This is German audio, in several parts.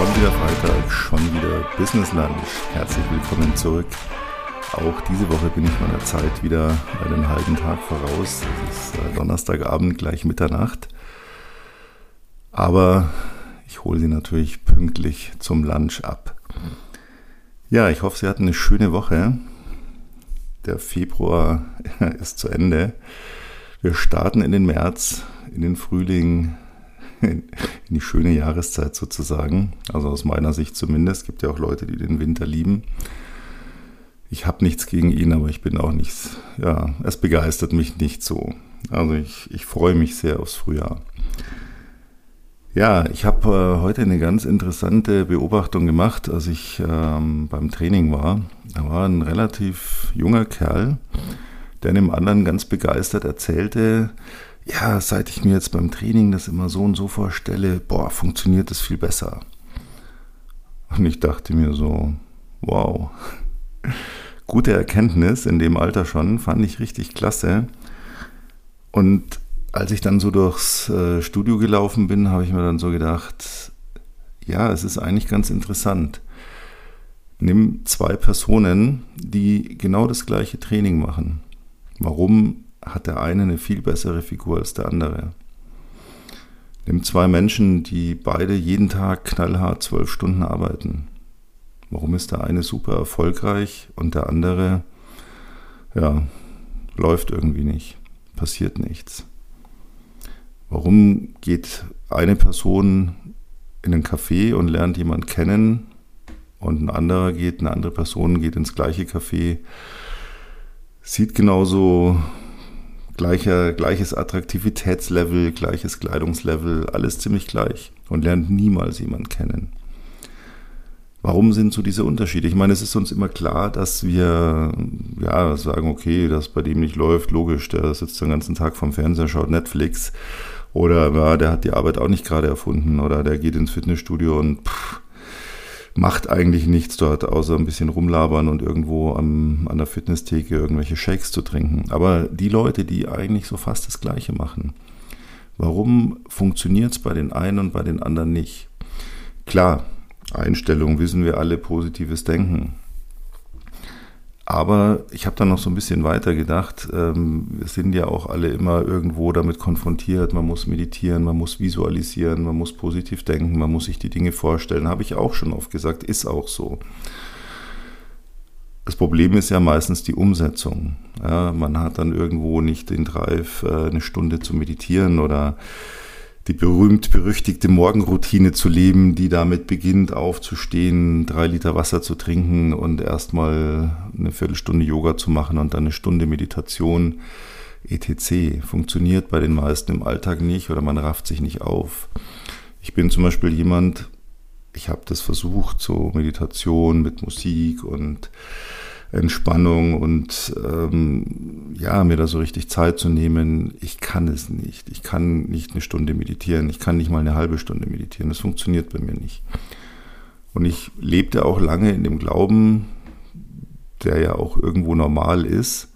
Schon wieder Freitag, schon wieder Business Lunch. Herzlich willkommen zurück. Auch diese Woche bin ich meiner Zeit wieder einen halben Tag voraus. Es ist äh, Donnerstagabend, gleich Mitternacht. Aber ich hole Sie natürlich pünktlich zum Lunch ab. Ja, ich hoffe, Sie hatten eine schöne Woche. Der Februar ist zu Ende. Wir starten in den März, in den Frühling, in die schöne Jahreszeit sozusagen. Also aus meiner Sicht zumindest. Es gibt ja auch Leute, die den Winter lieben. Ich habe nichts gegen ihn, aber ich bin auch nichts, ja, es begeistert mich nicht so. Also ich, ich freue mich sehr aufs Frühjahr. Ja, ich habe äh, heute eine ganz interessante Beobachtung gemacht, als ich ähm, beim Training war. Da war ein relativ junger Kerl, der einem anderen ganz begeistert erzählte, ja, seit ich mir jetzt beim Training das immer so und so vorstelle, boah, funktioniert das viel besser. Und ich dachte mir so, wow, gute Erkenntnis in dem Alter schon, fand ich richtig klasse. Und als ich dann so durchs äh, Studio gelaufen bin, habe ich mir dann so gedacht, ja, es ist eigentlich ganz interessant. Nimm zwei Personen, die genau das gleiche Training machen. Warum hat der eine eine viel bessere Figur als der andere. Nimm zwei Menschen, die beide jeden Tag knallhart zwölf Stunden arbeiten. Warum ist der eine super erfolgreich und der andere, ja, läuft irgendwie nicht, passiert nichts? Warum geht eine Person in ein Café und lernt jemand kennen und ein anderer geht, eine andere Person geht ins gleiche Café, sieht genauso gleicher, gleiches Attraktivitätslevel, gleiches Kleidungslevel, alles ziemlich gleich und lernt niemals jemand kennen. Warum sind so diese Unterschiede? Ich meine, es ist uns immer klar, dass wir ja sagen, okay, das bei dem nicht läuft, logisch, der sitzt den ganzen Tag vom Fernseher, schaut Netflix oder ja, der hat die Arbeit auch nicht gerade erfunden oder der geht ins Fitnessstudio und pff, macht eigentlich nichts dort, außer ein bisschen rumlabern und irgendwo am, an der Fitnesstheke irgendwelche Shakes zu trinken. Aber die Leute, die eigentlich so fast das Gleiche machen, warum funktioniert es bei den einen und bei den anderen nicht? Klar, Einstellung wissen wir alle, positives Denken. Aber ich habe dann noch so ein bisschen weiter gedacht. Ähm, wir sind ja auch alle immer irgendwo damit konfrontiert. Man muss meditieren, man muss visualisieren, man muss positiv denken, man muss sich die Dinge vorstellen. Habe ich auch schon oft gesagt, ist auch so. Das Problem ist ja meistens die Umsetzung. Ja, man hat dann irgendwo nicht den Drive, äh, eine Stunde zu meditieren oder die berühmt-berüchtigte Morgenroutine zu leben, die damit beginnt, aufzustehen, drei Liter Wasser zu trinken und erstmal eine Viertelstunde Yoga zu machen und dann eine Stunde Meditation, etc. Funktioniert bei den meisten im Alltag nicht oder man rafft sich nicht auf. Ich bin zum Beispiel jemand, ich habe das versucht, so Meditation mit Musik und Entspannung und ähm, ja, mir da so richtig Zeit zu nehmen. Ich kann es nicht. Ich kann nicht eine Stunde meditieren. Ich kann nicht mal eine halbe Stunde meditieren. Das funktioniert bei mir nicht. Und ich lebte auch lange in dem Glauben, der ja auch irgendwo normal ist,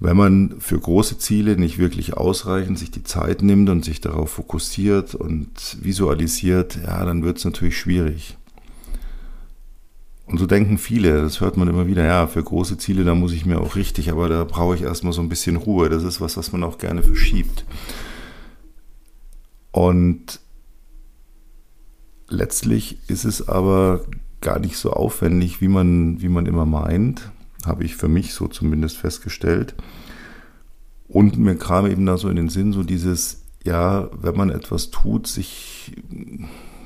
wenn man für große Ziele nicht wirklich ausreichend sich die Zeit nimmt und sich darauf fokussiert und visualisiert, ja, dann wird es natürlich schwierig. Und so denken viele, das hört man immer wieder, ja, für große Ziele, da muss ich mir auch richtig, aber da brauche ich erstmal so ein bisschen Ruhe. Das ist was, was man auch gerne verschiebt. Und letztlich ist es aber gar nicht so aufwendig, wie man, wie man immer meint, habe ich für mich so zumindest festgestellt. Und mir kam eben da so in den Sinn, so dieses, ja, wenn man etwas tut, sich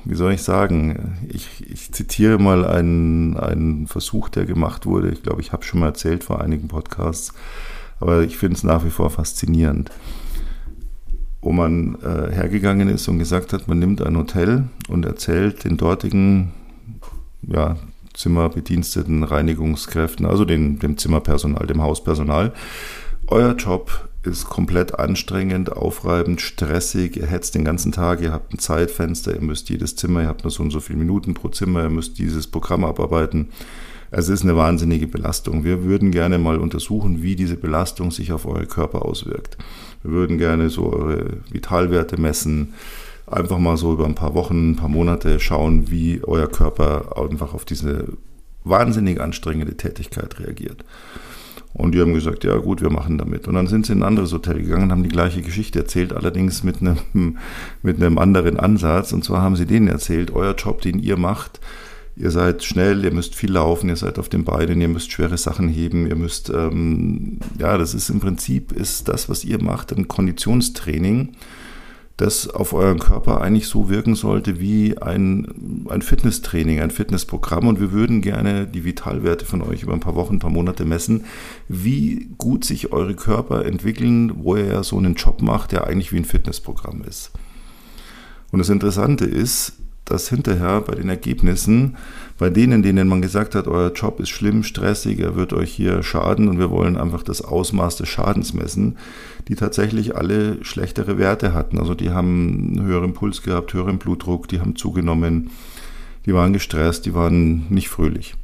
wie soll ich sagen, ich, ich zitiere mal einen, einen Versuch, der gemacht wurde. Ich glaube, ich habe schon mal erzählt vor einigen Podcasts, aber ich finde es nach wie vor faszinierend. Wo man äh, hergegangen ist und gesagt hat, man nimmt ein Hotel und erzählt den dortigen ja, Zimmerbediensteten, Reinigungskräften, also den, dem Zimmerpersonal, dem Hauspersonal, euer Job ist komplett anstrengend, aufreibend, stressig. Ihr hetzt den ganzen Tag, ihr habt ein Zeitfenster, ihr müsst jedes Zimmer, ihr habt nur so und so viele Minuten pro Zimmer, ihr müsst dieses Programm abarbeiten. Es ist eine wahnsinnige Belastung. Wir würden gerne mal untersuchen, wie diese Belastung sich auf euren Körper auswirkt. Wir würden gerne so eure Vitalwerte messen, einfach mal so über ein paar Wochen, ein paar Monate schauen, wie euer Körper einfach auf diese wahnsinnig anstrengende Tätigkeit reagiert. Und die haben gesagt, ja gut, wir machen damit. Und dann sind sie in ein anderes Hotel gegangen und haben die gleiche Geschichte erzählt, allerdings mit einem, mit einem anderen Ansatz. Und zwar haben sie denen erzählt, euer Job, den ihr macht, ihr seid schnell, ihr müsst viel laufen, ihr seid auf den Beinen, ihr müsst schwere Sachen heben, ihr müsst, ähm, ja, das ist im Prinzip, ist das, was ihr macht, ein Konditionstraining das auf euren Körper eigentlich so wirken sollte wie ein, ein Fitnesstraining, ein Fitnessprogramm. Und wir würden gerne die Vitalwerte von euch über ein paar Wochen, ein paar Monate messen, wie gut sich eure Körper entwickeln, wo ihr ja so einen Job macht, der eigentlich wie ein Fitnessprogramm ist. Und das Interessante ist, dass hinterher bei den Ergebnissen, bei denen, denen man gesagt hat, euer Job ist schlimm, stressig, er wird euch hier schaden und wir wollen einfach das Ausmaß des Schadens messen, die tatsächlich alle schlechtere Werte hatten. Also die haben einen höheren Puls gehabt, höheren Blutdruck, die haben zugenommen, die waren gestresst, die waren nicht fröhlich.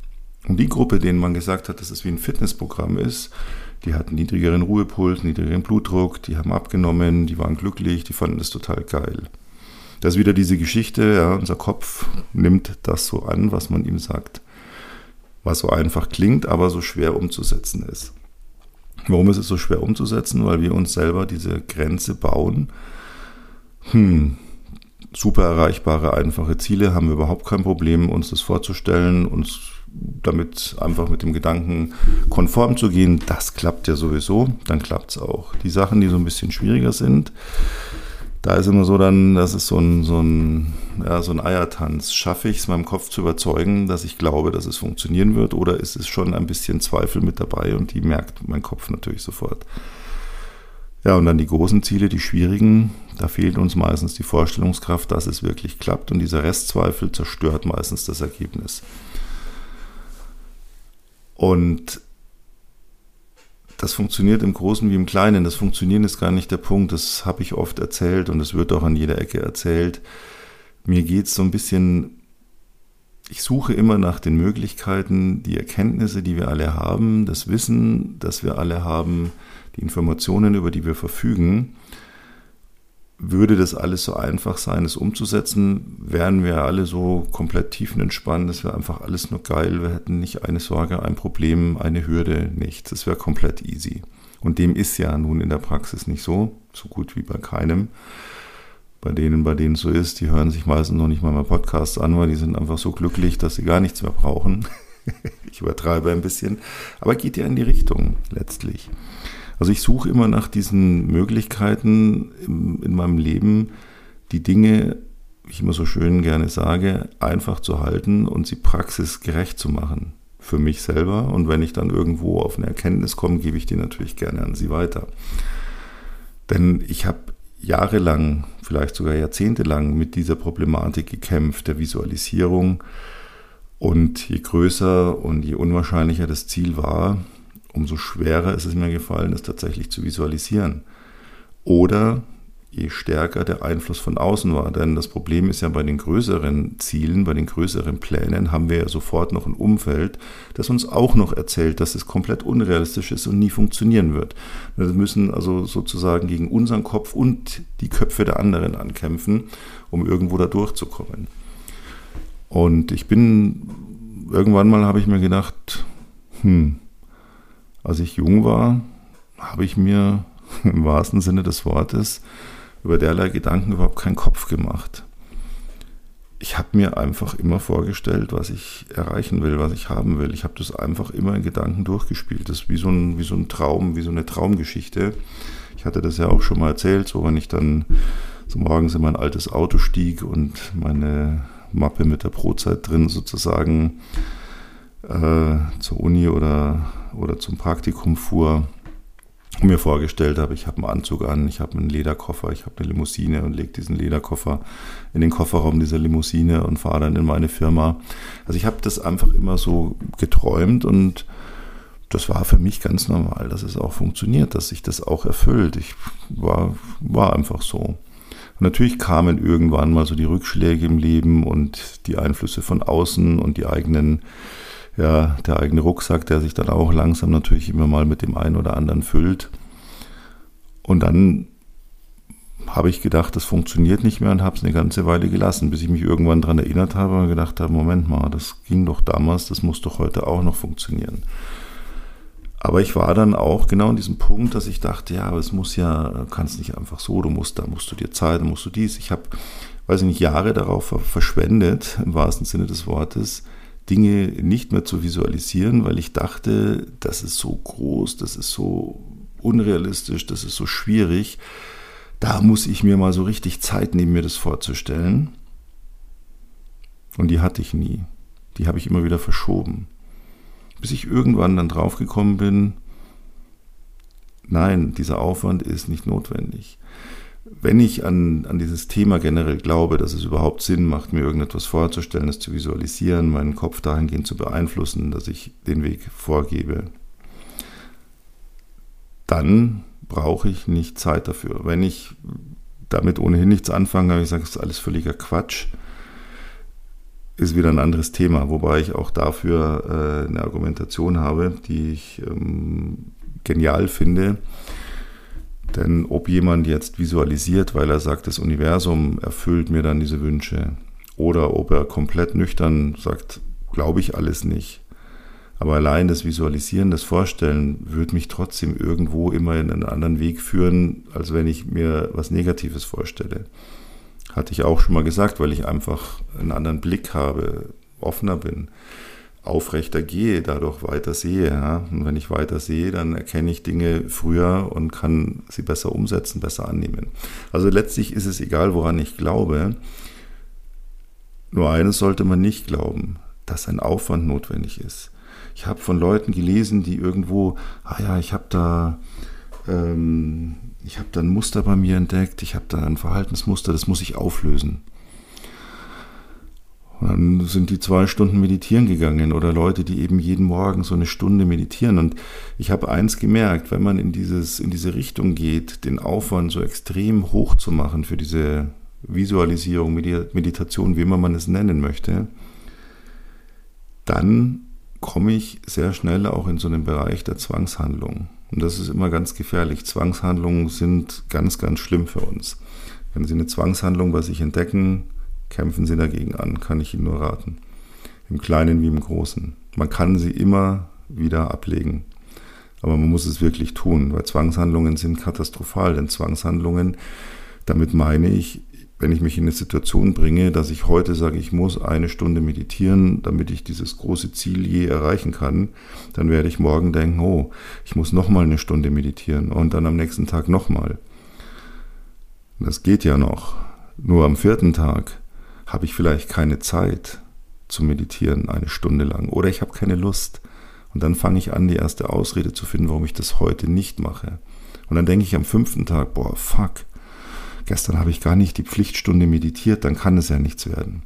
Und die Gruppe, denen man gesagt hat, dass es wie ein Fitnessprogramm ist, die hatten niedrigeren Ruhepuls, niedrigeren Blutdruck, die haben abgenommen, die waren glücklich, die fanden es total geil. Das ist wieder diese Geschichte, ja, unser Kopf nimmt das so an, was man ihm sagt. Was so einfach klingt, aber so schwer umzusetzen ist. Warum ist es so schwer umzusetzen? Weil wir uns selber diese Grenze bauen. Hm, super erreichbare, einfache Ziele haben wir überhaupt kein Problem, uns das vorzustellen, uns damit einfach mit dem Gedanken konform zu gehen. Das klappt ja sowieso, dann klappt es auch. Die Sachen, die so ein bisschen schwieriger sind, da ist immer so dann, das ist so ein, so ein, ja, so ein Eiertanz. Schaffe ich es meinem Kopf zu überzeugen, dass ich glaube, dass es funktionieren wird, oder ist es schon ein bisschen Zweifel mit dabei und die merkt mein Kopf natürlich sofort. Ja, und dann die großen Ziele, die schwierigen, da fehlt uns meistens die Vorstellungskraft, dass es wirklich klappt und dieser Restzweifel zerstört meistens das Ergebnis. Und das funktioniert im Großen wie im Kleinen. Das Funktionieren ist gar nicht der Punkt. Das habe ich oft erzählt und es wird auch an jeder Ecke erzählt. Mir geht es so ein bisschen, ich suche immer nach den Möglichkeiten, die Erkenntnisse, die wir alle haben, das Wissen, das wir alle haben, die Informationen, über die wir verfügen, würde das alles so einfach sein, es umzusetzen, wären wir alle so komplett tiefenentspannt, das wäre einfach alles nur geil, wir hätten nicht eine Sorge, ein Problem, eine Hürde, nichts. Das wäre komplett easy. Und dem ist ja nun in der Praxis nicht so, so gut wie bei keinem. Bei denen, bei denen es so ist, die hören sich meistens noch nicht mal mal Podcasts an, weil die sind einfach so glücklich, dass sie gar nichts mehr brauchen. ich übertreibe ein bisschen, aber geht ja in die Richtung letztlich. Also ich suche immer nach diesen Möglichkeiten in, in meinem Leben, die Dinge, wie ich immer so schön gerne sage, einfach zu halten und sie praxisgerecht zu machen für mich selber. Und wenn ich dann irgendwo auf eine Erkenntnis komme, gebe ich die natürlich gerne an Sie weiter. Denn ich habe jahrelang, vielleicht sogar jahrzehntelang mit dieser Problematik gekämpft, der Visualisierung. Und je größer und je unwahrscheinlicher das Ziel war, umso schwerer ist es mir gefallen, es tatsächlich zu visualisieren. Oder je stärker der Einfluss von außen war. Denn das Problem ist ja bei den größeren Zielen, bei den größeren Plänen haben wir ja sofort noch ein Umfeld, das uns auch noch erzählt, dass es komplett unrealistisch ist und nie funktionieren wird. Wir müssen also sozusagen gegen unseren Kopf und die Köpfe der anderen ankämpfen, um irgendwo da durchzukommen. Und ich bin, irgendwann mal habe ich mir gedacht, hm, als ich jung war, habe ich mir im wahrsten Sinne des Wortes über derlei Gedanken überhaupt keinen Kopf gemacht. Ich habe mir einfach immer vorgestellt, was ich erreichen will, was ich haben will. Ich habe das einfach immer in Gedanken durchgespielt. Das ist wie so, ein, wie so ein Traum, wie so eine Traumgeschichte. Ich hatte das ja auch schon mal erzählt, so wenn ich dann so morgens in mein altes Auto stieg und meine Mappe mit der Brotzeit drin sozusagen äh, zur Uni oder, oder zum Praktikum fuhr und mir vorgestellt habe, ich habe einen Anzug an, ich habe einen Lederkoffer, ich habe eine Limousine und lege diesen Lederkoffer in den Kofferraum dieser Limousine und fahre dann in meine Firma. Also ich habe das einfach immer so geträumt und das war für mich ganz normal, dass es auch funktioniert, dass sich das auch erfüllt. Ich war, war einfach so. Und natürlich kamen irgendwann mal so die Rückschläge im Leben und die Einflüsse von außen und die eigenen ja, der eigene Rucksack, der sich dann auch langsam natürlich immer mal mit dem einen oder anderen füllt. Und dann habe ich gedacht, das funktioniert nicht mehr und habe es eine ganze Weile gelassen, bis ich mich irgendwann daran erinnert habe und gedacht habe, Moment mal, das ging doch damals, das muss doch heute auch noch funktionieren. Aber ich war dann auch genau an diesem Punkt, dass ich dachte, ja, aber es muss ja, kannst nicht einfach so, du musst, da musst du dir Zeit, da musst du dies. Ich habe, weiß ich nicht, Jahre darauf verschwendet, im wahrsten Sinne des Wortes, Dinge nicht mehr zu visualisieren, weil ich dachte, das ist so groß, das ist so unrealistisch, das ist so schwierig. Da muss ich mir mal so richtig Zeit nehmen, mir das vorzustellen. Und die hatte ich nie. Die habe ich immer wieder verschoben bis ich irgendwann dann draufgekommen bin, nein, dieser Aufwand ist nicht notwendig. Wenn ich an, an dieses Thema generell glaube, dass es überhaupt Sinn macht, mir irgendetwas vorzustellen, es zu visualisieren, meinen Kopf dahingehend zu beeinflussen, dass ich den Weg vorgebe, dann brauche ich nicht Zeit dafür. Wenn ich damit ohnehin nichts anfange, habe ich gesagt, das ist alles völliger Quatsch, ist wieder ein anderes Thema, wobei ich auch dafür äh, eine Argumentation habe, die ich ähm, genial finde. Denn ob jemand jetzt visualisiert, weil er sagt, das Universum erfüllt mir dann diese Wünsche, oder ob er komplett nüchtern sagt, glaube ich alles nicht. Aber allein das Visualisieren, das Vorstellen, wird mich trotzdem irgendwo immer in einen anderen Weg führen, als wenn ich mir was Negatives vorstelle. Hatte ich auch schon mal gesagt, weil ich einfach einen anderen Blick habe, offener bin, aufrechter gehe, dadurch weiter sehe. Ja? Und wenn ich weiter sehe, dann erkenne ich Dinge früher und kann sie besser umsetzen, besser annehmen. Also letztlich ist es egal, woran ich glaube. Nur eines sollte man nicht glauben, dass ein Aufwand notwendig ist. Ich habe von Leuten gelesen, die irgendwo, ah ja, ich habe da ähm, ich habe da ein Muster bei mir entdeckt, ich habe da ein Verhaltensmuster, das muss ich auflösen. Und dann sind die zwei Stunden meditieren gegangen oder Leute, die eben jeden Morgen so eine Stunde meditieren. Und ich habe eins gemerkt, wenn man in, dieses, in diese Richtung geht, den Aufwand so extrem hoch zu machen für diese Visualisierung, Meditation, wie immer man es nennen möchte, dann komme ich sehr schnell auch in so einen Bereich der Zwangshandlung. Und das ist immer ganz gefährlich. Zwangshandlungen sind ganz, ganz schlimm für uns. Wenn Sie eine Zwangshandlung bei sich entdecken, kämpfen Sie dagegen an, kann ich Ihnen nur raten. Im Kleinen wie im Großen. Man kann sie immer wieder ablegen. Aber man muss es wirklich tun, weil Zwangshandlungen sind katastrophal. Denn Zwangshandlungen, damit meine ich, wenn ich mich in eine Situation bringe, dass ich heute sage, ich muss eine Stunde meditieren, damit ich dieses große Ziel je erreichen kann, dann werde ich morgen denken, oh, ich muss nochmal eine Stunde meditieren und dann am nächsten Tag nochmal. Das geht ja noch. Nur am vierten Tag habe ich vielleicht keine Zeit zu meditieren, eine Stunde lang, oder ich habe keine Lust. Und dann fange ich an, die erste Ausrede zu finden, warum ich das heute nicht mache. Und dann denke ich am fünften Tag, boah, fuck, gestern habe ich gar nicht die Pflichtstunde meditiert, dann kann es ja nichts werden.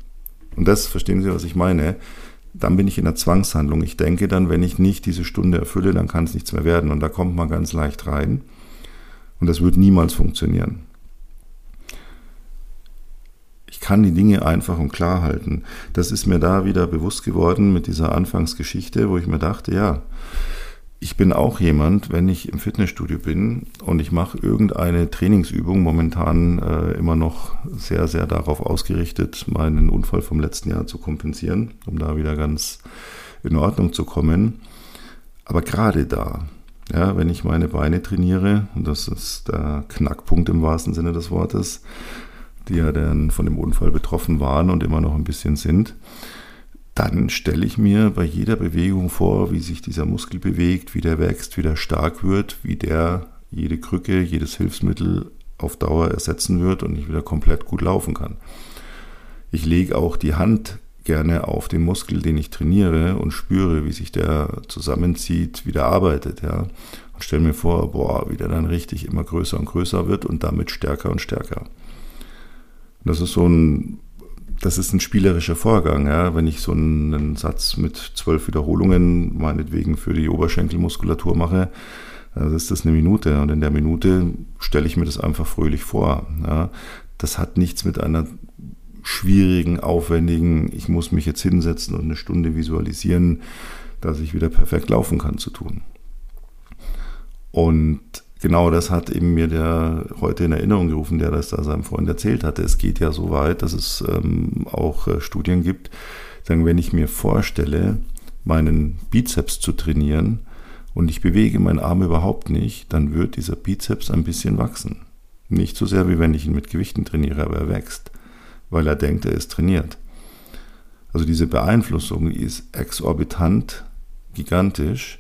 Und das, verstehen Sie, was ich meine? Dann bin ich in der Zwangshandlung. Ich denke dann, wenn ich nicht diese Stunde erfülle, dann kann es nichts mehr werden. Und da kommt man ganz leicht rein. Und das wird niemals funktionieren. Ich kann die Dinge einfach und klar halten. Das ist mir da wieder bewusst geworden mit dieser Anfangsgeschichte, wo ich mir dachte, ja, ich bin auch jemand, wenn ich im Fitnessstudio bin und ich mache irgendeine Trainingsübung, momentan äh, immer noch sehr, sehr darauf ausgerichtet, meinen Unfall vom letzten Jahr zu kompensieren, um da wieder ganz in Ordnung zu kommen. Aber gerade da, ja, wenn ich meine Beine trainiere, und das ist der Knackpunkt im wahrsten Sinne des Wortes, die ja dann von dem Unfall betroffen waren und immer noch ein bisschen sind, dann stelle ich mir bei jeder Bewegung vor, wie sich dieser Muskel bewegt, wie der wächst, wie der stark wird, wie der jede Krücke, jedes Hilfsmittel auf Dauer ersetzen wird und ich wieder komplett gut laufen kann. Ich lege auch die Hand gerne auf den Muskel, den ich trainiere und spüre, wie sich der zusammenzieht, wie der arbeitet, ja. Und stelle mir vor, boah, wie der dann richtig immer größer und größer wird und damit stärker und stärker. Das ist so ein das ist ein spielerischer Vorgang. Ja? Wenn ich so einen Satz mit zwölf Wiederholungen meinetwegen für die Oberschenkelmuskulatur mache, dann ist das eine Minute. Und in der Minute stelle ich mir das einfach fröhlich vor. Ja? Das hat nichts mit einer schwierigen, aufwendigen, ich muss mich jetzt hinsetzen und eine Stunde visualisieren, dass ich wieder perfekt laufen kann zu tun. Und genau das hat eben mir der heute in Erinnerung gerufen, der das da seinem Freund erzählt hatte. Es geht ja so weit, dass es ähm, auch äh, Studien gibt, sagen, wenn ich mir vorstelle, meinen Bizeps zu trainieren und ich bewege meinen Arm überhaupt nicht, dann wird dieser Bizeps ein bisschen wachsen. Nicht so sehr, wie wenn ich ihn mit Gewichten trainiere, aber er wächst, weil er denkt, er ist trainiert. Also diese Beeinflussung ist exorbitant, gigantisch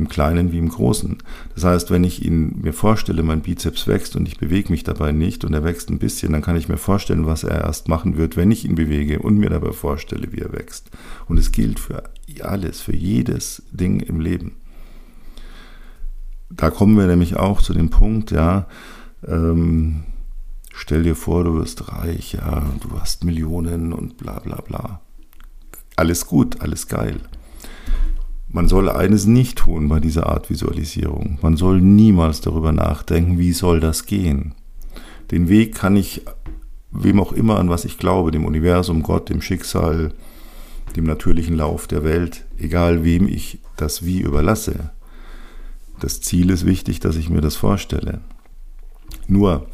im Kleinen wie im Großen. Das heißt, wenn ich ihn mir vorstelle, mein Bizeps wächst und ich bewege mich dabei nicht und er wächst ein bisschen, dann kann ich mir vorstellen, was er erst machen wird, wenn ich ihn bewege und mir dabei vorstelle, wie er wächst. Und es gilt für alles, für jedes Ding im Leben. Da kommen wir nämlich auch zu dem Punkt, ja, ähm, stell dir vor, du wirst reich, ja, du hast Millionen und bla bla bla. Alles gut, alles geil. Man soll eines nicht tun bei dieser Art Visualisierung. Man soll niemals darüber nachdenken, wie soll das gehen. Den Weg kann ich wem auch immer, an was ich glaube, dem Universum, Gott, dem Schicksal, dem natürlichen Lauf der Welt, egal wem ich das wie überlasse. Das Ziel ist wichtig, dass ich mir das vorstelle. Nur,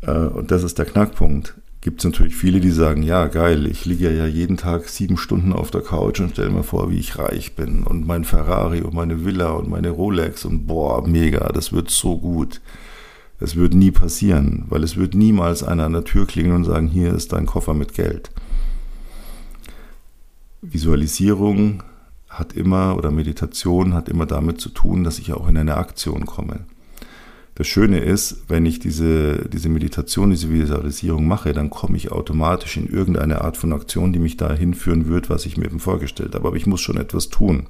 äh, und das ist der Knackpunkt, gibt es natürlich viele, die sagen, ja geil, ich liege ja jeden Tag sieben Stunden auf der Couch und stelle mir vor, wie ich reich bin und mein Ferrari und meine Villa und meine Rolex und boah, mega, das wird so gut. Es wird nie passieren, weil es wird niemals einer an der Tür klingeln und sagen, hier ist dein Koffer mit Geld. Visualisierung hat immer oder Meditation hat immer damit zu tun, dass ich auch in eine Aktion komme. Das Schöne ist, wenn ich diese, diese Meditation, diese Visualisierung mache, dann komme ich automatisch in irgendeine Art von Aktion, die mich dahin führen wird, was ich mir eben vorgestellt habe. Aber ich muss schon etwas tun.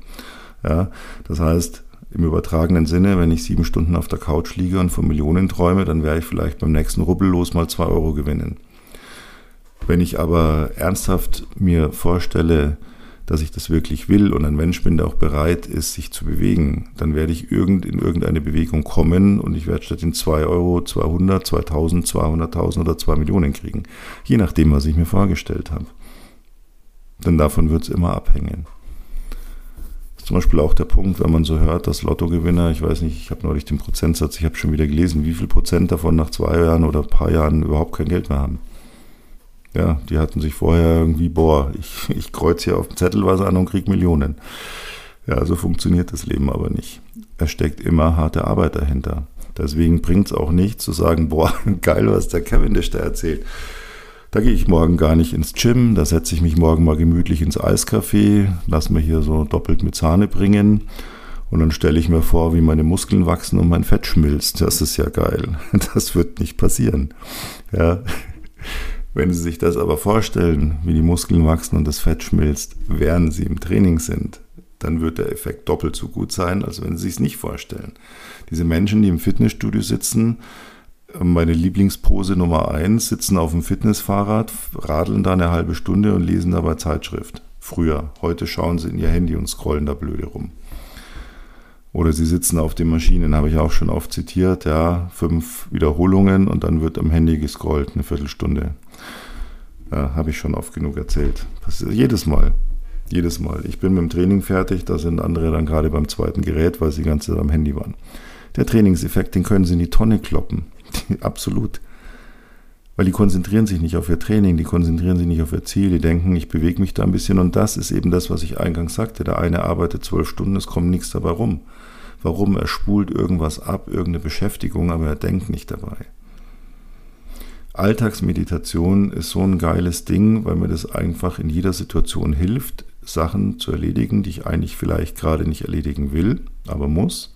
Ja, das heißt, im übertragenen Sinne, wenn ich sieben Stunden auf der Couch liege und von Millionen träume, dann werde ich vielleicht beim nächsten Rubbellos mal zwei Euro gewinnen. Wenn ich aber ernsthaft mir vorstelle, dass ich das wirklich will und ein Mensch bin, der auch bereit ist, sich zu bewegen, dann werde ich irgend, in irgendeine Bewegung kommen und ich werde statt in 2 Euro 200, 2000, 200.000 oder 2 Millionen kriegen. Je nachdem, was ich mir vorgestellt habe. Denn davon wird es immer abhängen. Ist zum Beispiel auch der Punkt, wenn man so hört, dass Lottogewinner, ich weiß nicht, ich habe neulich den Prozentsatz, ich habe schon wieder gelesen, wie viel Prozent davon nach zwei Jahren oder ein paar Jahren überhaupt kein Geld mehr haben. Ja, die hatten sich vorher irgendwie, boah, ich, ich kreuze hier auf dem Zettel was an und krieg Millionen. Ja, so funktioniert das Leben aber nicht. Es steckt immer harte Arbeit dahinter. Deswegen bringt es auch nicht zu sagen, boah, geil, was der Cavendish da erzählt. Da gehe ich morgen gar nicht ins Gym, da setze ich mich morgen mal gemütlich ins Eiscafé, lass mir hier so doppelt mit Sahne bringen und dann stelle ich mir vor, wie meine Muskeln wachsen und mein Fett schmilzt. Das ist ja geil. Das wird nicht passieren. Ja. Wenn Sie sich das aber vorstellen, wie die Muskeln wachsen und das Fett schmilzt, während Sie im Training sind, dann wird der Effekt doppelt so gut sein, als wenn Sie sich es nicht vorstellen. Diese Menschen, die im Fitnessstudio sitzen, meine Lieblingspose Nummer eins, sitzen auf dem Fitnessfahrrad, radeln da eine halbe Stunde und lesen dabei Zeitschrift. Früher. Heute schauen sie in ihr Handy und scrollen da blöde rum. Oder sie sitzen auf den Maschinen, habe ich auch schon oft zitiert, ja, fünf Wiederholungen und dann wird am Handy gescrollt, eine Viertelstunde. Ja, habe ich schon oft genug erzählt. Passiert jedes Mal. Jedes Mal. Ich bin mit dem Training fertig, da sind andere dann gerade beim zweiten Gerät, weil sie die ganze Zeit am Handy waren. Der Trainingseffekt, den können sie in die Tonne kloppen. Absolut. Weil die konzentrieren sich nicht auf ihr Training, die konzentrieren sich nicht auf ihr Ziel, die denken, ich bewege mich da ein bisschen und das ist eben das, was ich eingangs sagte. Der eine arbeitet zwölf Stunden, es kommt nichts dabei rum. Warum? Er spult irgendwas ab, irgendeine Beschäftigung, aber er denkt nicht dabei. Alltagsmeditation ist so ein geiles Ding, weil mir das einfach in jeder Situation hilft, Sachen zu erledigen, die ich eigentlich vielleicht gerade nicht erledigen will, aber muss.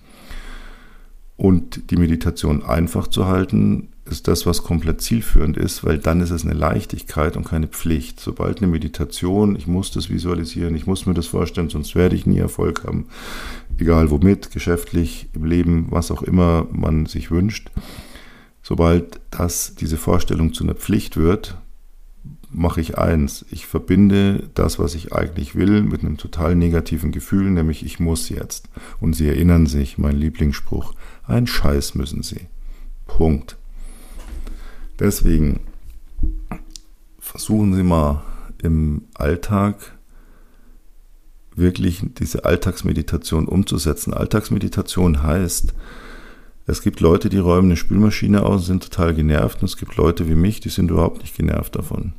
Und die Meditation einfach zu halten, ist das, was komplett zielführend ist, weil dann ist es eine Leichtigkeit und keine Pflicht. Sobald eine Meditation, ich muss das visualisieren, ich muss mir das vorstellen, sonst werde ich nie Erfolg haben, egal womit, geschäftlich, im Leben, was auch immer man sich wünscht. Sobald das, diese Vorstellung zu einer Pflicht wird, mache ich eins. Ich verbinde das, was ich eigentlich will, mit einem total negativen Gefühl, nämlich ich muss jetzt. Und Sie erinnern sich, mein Lieblingsspruch, ein Scheiß müssen Sie. Punkt. Deswegen versuchen Sie mal im Alltag wirklich diese Alltagsmeditation umzusetzen. Alltagsmeditation heißt, Es gibt Leute, die räumen eine Spülmaschine aus, sind total genervt und es gibt Leute wie mich, die sind überhaupt nicht genervt davon.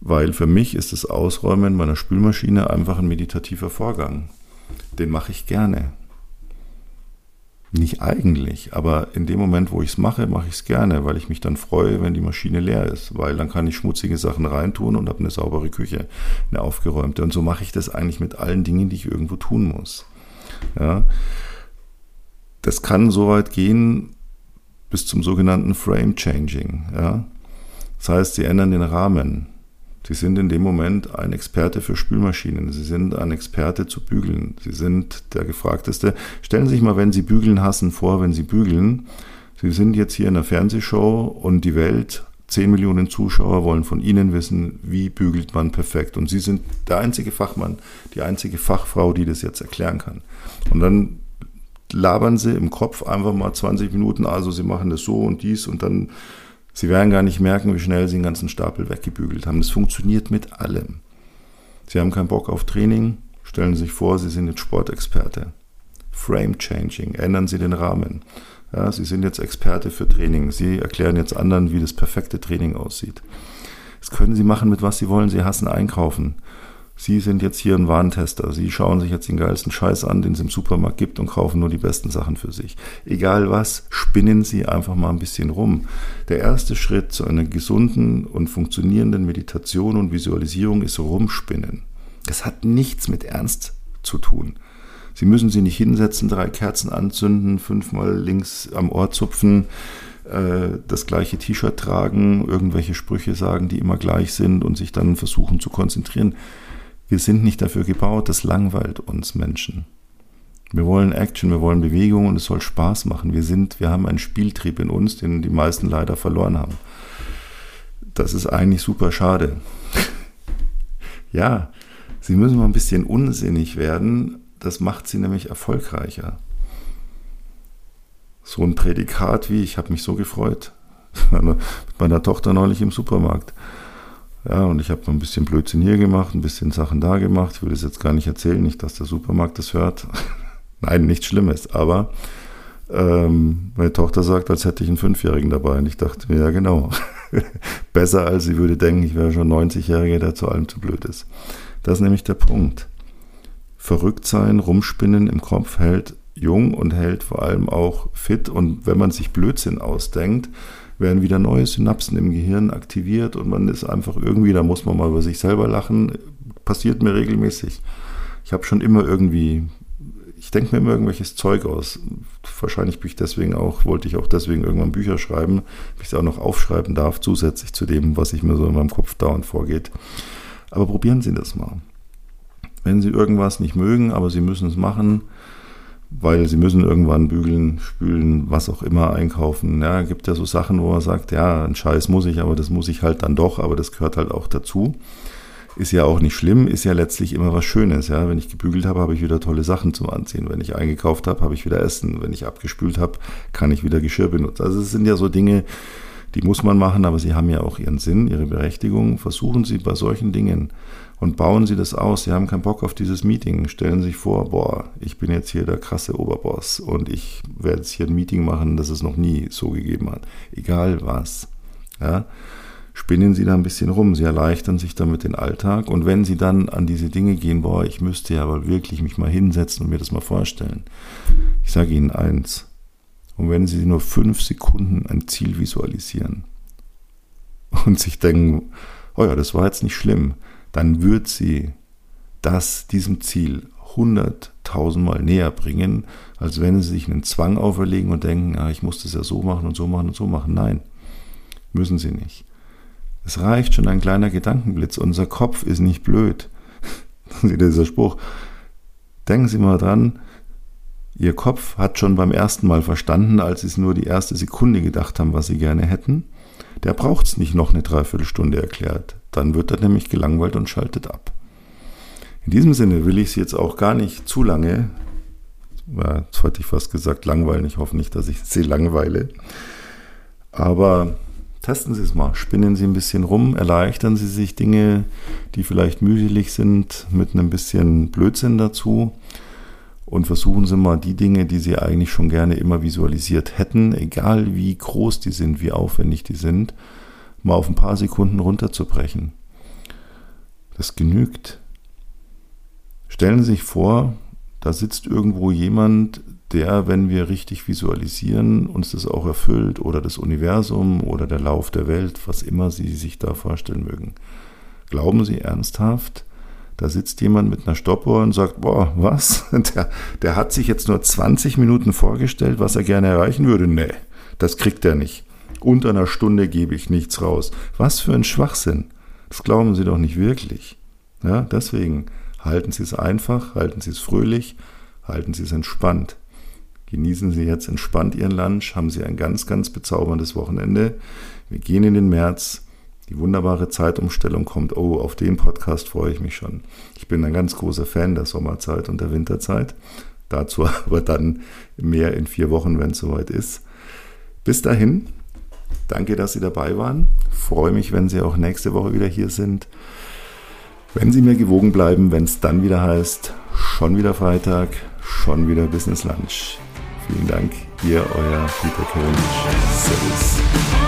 Weil für mich ist das Ausräumen meiner Spülmaschine einfach ein meditativer Vorgang. Den mache ich gerne. Nicht eigentlich, aber in dem Moment, wo ich es mache, mache ich es gerne, weil ich mich dann freue, wenn die Maschine leer ist, weil dann kann ich schmutzige Sachen reintun und habe eine saubere Küche, eine aufgeräumte. Und so mache ich das eigentlich mit allen Dingen, die ich irgendwo tun muss. Ja. Das kann so weit gehen bis zum sogenannten Frame Changing. Ja. Das heißt, sie ändern den Rahmen. Sie sind in dem Moment ein Experte für Spülmaschinen. Sie sind ein Experte zu bügeln. Sie sind der Gefragteste. Stellen Sie sich mal, wenn Sie bügeln hassen, vor, wenn Sie bügeln. Sie sind jetzt hier in einer Fernsehshow und die Welt, 10 Millionen Zuschauer wollen von Ihnen wissen, wie bügelt man perfekt. Und Sie sind der einzige Fachmann, die einzige Fachfrau, die das jetzt erklären kann. Und dann labern Sie im Kopf einfach mal 20 Minuten, also Sie machen das so und dies und dann Sie werden gar nicht merken, wie schnell Sie den ganzen Stapel weggebügelt haben. Das funktioniert mit allem. Sie haben keinen Bock auf Training, stellen Sie sich vor, Sie sind jetzt Sportexperte. Frame Changing, ändern Sie den Rahmen. Ja, Sie sind jetzt Experte für Training. Sie erklären jetzt anderen, wie das perfekte Training aussieht. Das können Sie machen mit was Sie wollen. Sie hassen Einkaufen. Sie sind jetzt hier ein Warentester. Sie schauen sich jetzt den geilsten Scheiß an, den es im Supermarkt gibt und kaufen nur die besten Sachen für sich. Egal was, spinnen Sie einfach mal ein bisschen rum. Der erste Schritt zu einer gesunden und funktionierenden Meditation und Visualisierung ist rumspinnen. Das hat nichts mit Ernst zu tun. Sie müssen sie nicht hinsetzen, drei Kerzen anzünden, fünfmal links am Ohr zupfen, äh, das gleiche T-Shirt tragen, irgendwelche Sprüche sagen, die immer gleich sind und sich dann versuchen zu konzentrieren. Wir sind nicht dafür gebaut, das langweilt uns Menschen. Wir wollen Action, wir wollen Bewegung und es soll Spaß machen. Wir sind, wir haben einen Spieltrieb in uns, den die meisten leider verloren haben. Das ist eigentlich super schade. ja, sie müssen mal ein bisschen unsinnig werden. Das macht sie nämlich erfolgreicher. So ein Prädikat wie, ich habe mich so gefreut. Mit meiner Tochter neulich im Supermarkt. Ja, und ich habe ein bisschen Blödsinn hier gemacht, ein bisschen Sachen da gemacht. Ich will das jetzt gar nicht erzählen, nicht, dass der Supermarkt das hört. Nein, nichts Schlimmes. Aber ähm, meine Tochter sagt, als hätte ich einen Fünfjährigen dabei. Und ich dachte mir, ja genau. Besser als sie würde denken, ich wäre schon 90-Jähriger, der zu allem zu blöd ist. Das ist nämlich der Punkt. Verrückt sein, rumspinnen im Kopf hält jung und hält vor allem auch fit. Und wenn man sich Blödsinn ausdenkt, werden wieder neue Synapsen im Gehirn aktiviert und man ist einfach irgendwie, da muss man mal über sich selber lachen, passiert mir regelmäßig. Ich habe schon immer irgendwie, ich denke mir immer irgendwelches Zeug aus. Wahrscheinlich bin ich deswegen auch, wollte ich auch deswegen irgendwann Bücher schreiben, ich es auch noch aufschreiben darf, zusätzlich zu dem, was ich mir so in meinem Kopf dauernd vorgeht. Aber probieren Sie das mal. Wenn Sie irgendwas nicht mögen, aber Sie müssen es machen, weil sie müssen irgendwann bügeln, spülen, was auch immer einkaufen. Ja, gibt ja so Sachen, wo man sagt, ja, ein Scheiß muss ich, aber das muss ich halt dann doch, aber das gehört halt auch dazu. Ist ja auch nicht schlimm, ist ja letztlich immer was Schönes. Ja, wenn ich gebügelt habe, habe ich wieder tolle Sachen zum Anziehen. Wenn ich eingekauft habe, habe ich wieder Essen. Wenn ich abgespült habe, kann ich wieder Geschirr benutzen. Also es sind ja so Dinge, die muss man machen, aber sie haben ja auch ihren Sinn, ihre Berechtigung. Versuchen Sie bei solchen Dingen und bauen Sie das aus. Sie haben keinen Bock auf dieses Meeting. Stellen Sie sich vor, boah, ich bin jetzt hier der krasse Oberboss und ich werde jetzt hier ein Meeting machen, das es noch nie so gegeben hat. Egal was. Ja, spinnen Sie da ein bisschen rum. Sie erleichtern sich damit den Alltag. Und wenn Sie dann an diese Dinge gehen, boah, ich müsste ja aber wirklich mich mal hinsetzen und mir das mal vorstellen. Ich sage Ihnen eins. Und wenn Sie nur fünf Sekunden ein Ziel visualisieren und sich denken, oh ja, das war jetzt nicht schlimm, dann wird sie das diesem Ziel hunderttausendmal näher bringen, als wenn sie sich einen Zwang auferlegen und denken, ah, ich muss das ja so machen und so machen und so machen. Nein, müssen sie nicht. Es reicht schon ein kleiner Gedankenblitz. Unser Kopf ist nicht blöd. Dieser Spruch. Denken Sie mal dran, Ihr Kopf hat schon beim ersten Mal verstanden, als Sie es nur die erste Sekunde gedacht haben, was Sie gerne hätten. Der braucht es nicht noch eine Dreiviertelstunde erklärt. Dann wird er nämlich gelangweilt und schaltet ab. In diesem Sinne will ich Sie jetzt auch gar nicht zu lange, jetzt hätte ich fast gesagt langweilen, ich hoffe nicht, dass ich Sie langweile, aber testen Sie es mal, spinnen Sie ein bisschen rum, erleichtern Sie sich Dinge, die vielleicht mühselig sind, mit einem bisschen Blödsinn dazu. Und versuchen Sie mal die Dinge, die Sie eigentlich schon gerne immer visualisiert hätten, egal wie groß die sind, wie aufwendig die sind, mal auf ein paar Sekunden runterzubrechen. Das genügt. Stellen Sie sich vor, da sitzt irgendwo jemand, der, wenn wir richtig visualisieren, uns das auch erfüllt oder das Universum oder der Lauf der Welt, was immer Sie sich da vorstellen mögen. Glauben Sie ernsthaft, da sitzt jemand mit einer Stoppuhr und sagt, boah, was? Der, der hat sich jetzt nur 20 Minuten vorgestellt, was er gerne erreichen würde. Nee, das kriegt er nicht. Unter einer Stunde gebe ich nichts raus. Was für ein Schwachsinn. Das glauben Sie doch nicht wirklich. Ja, deswegen halten Sie es einfach, halten Sie es fröhlich, halten Sie es entspannt. Genießen Sie jetzt entspannt Ihren Lunch, haben Sie ein ganz, ganz bezauberndes Wochenende. Wir gehen in den März. Die wunderbare Zeitumstellung kommt. Oh, auf den Podcast freue ich mich schon. Ich bin ein ganz großer Fan der Sommerzeit und der Winterzeit. Dazu aber dann mehr in vier Wochen, wenn es soweit ist. Bis dahin, danke, dass Sie dabei waren. freue mich, wenn Sie auch nächste Woche wieder hier sind. Wenn Sie mir gewogen bleiben, wenn es dann wieder heißt, schon wieder Freitag, schon wieder Business Lunch. Vielen Dank, ihr, euer Peter Kevin. Servus.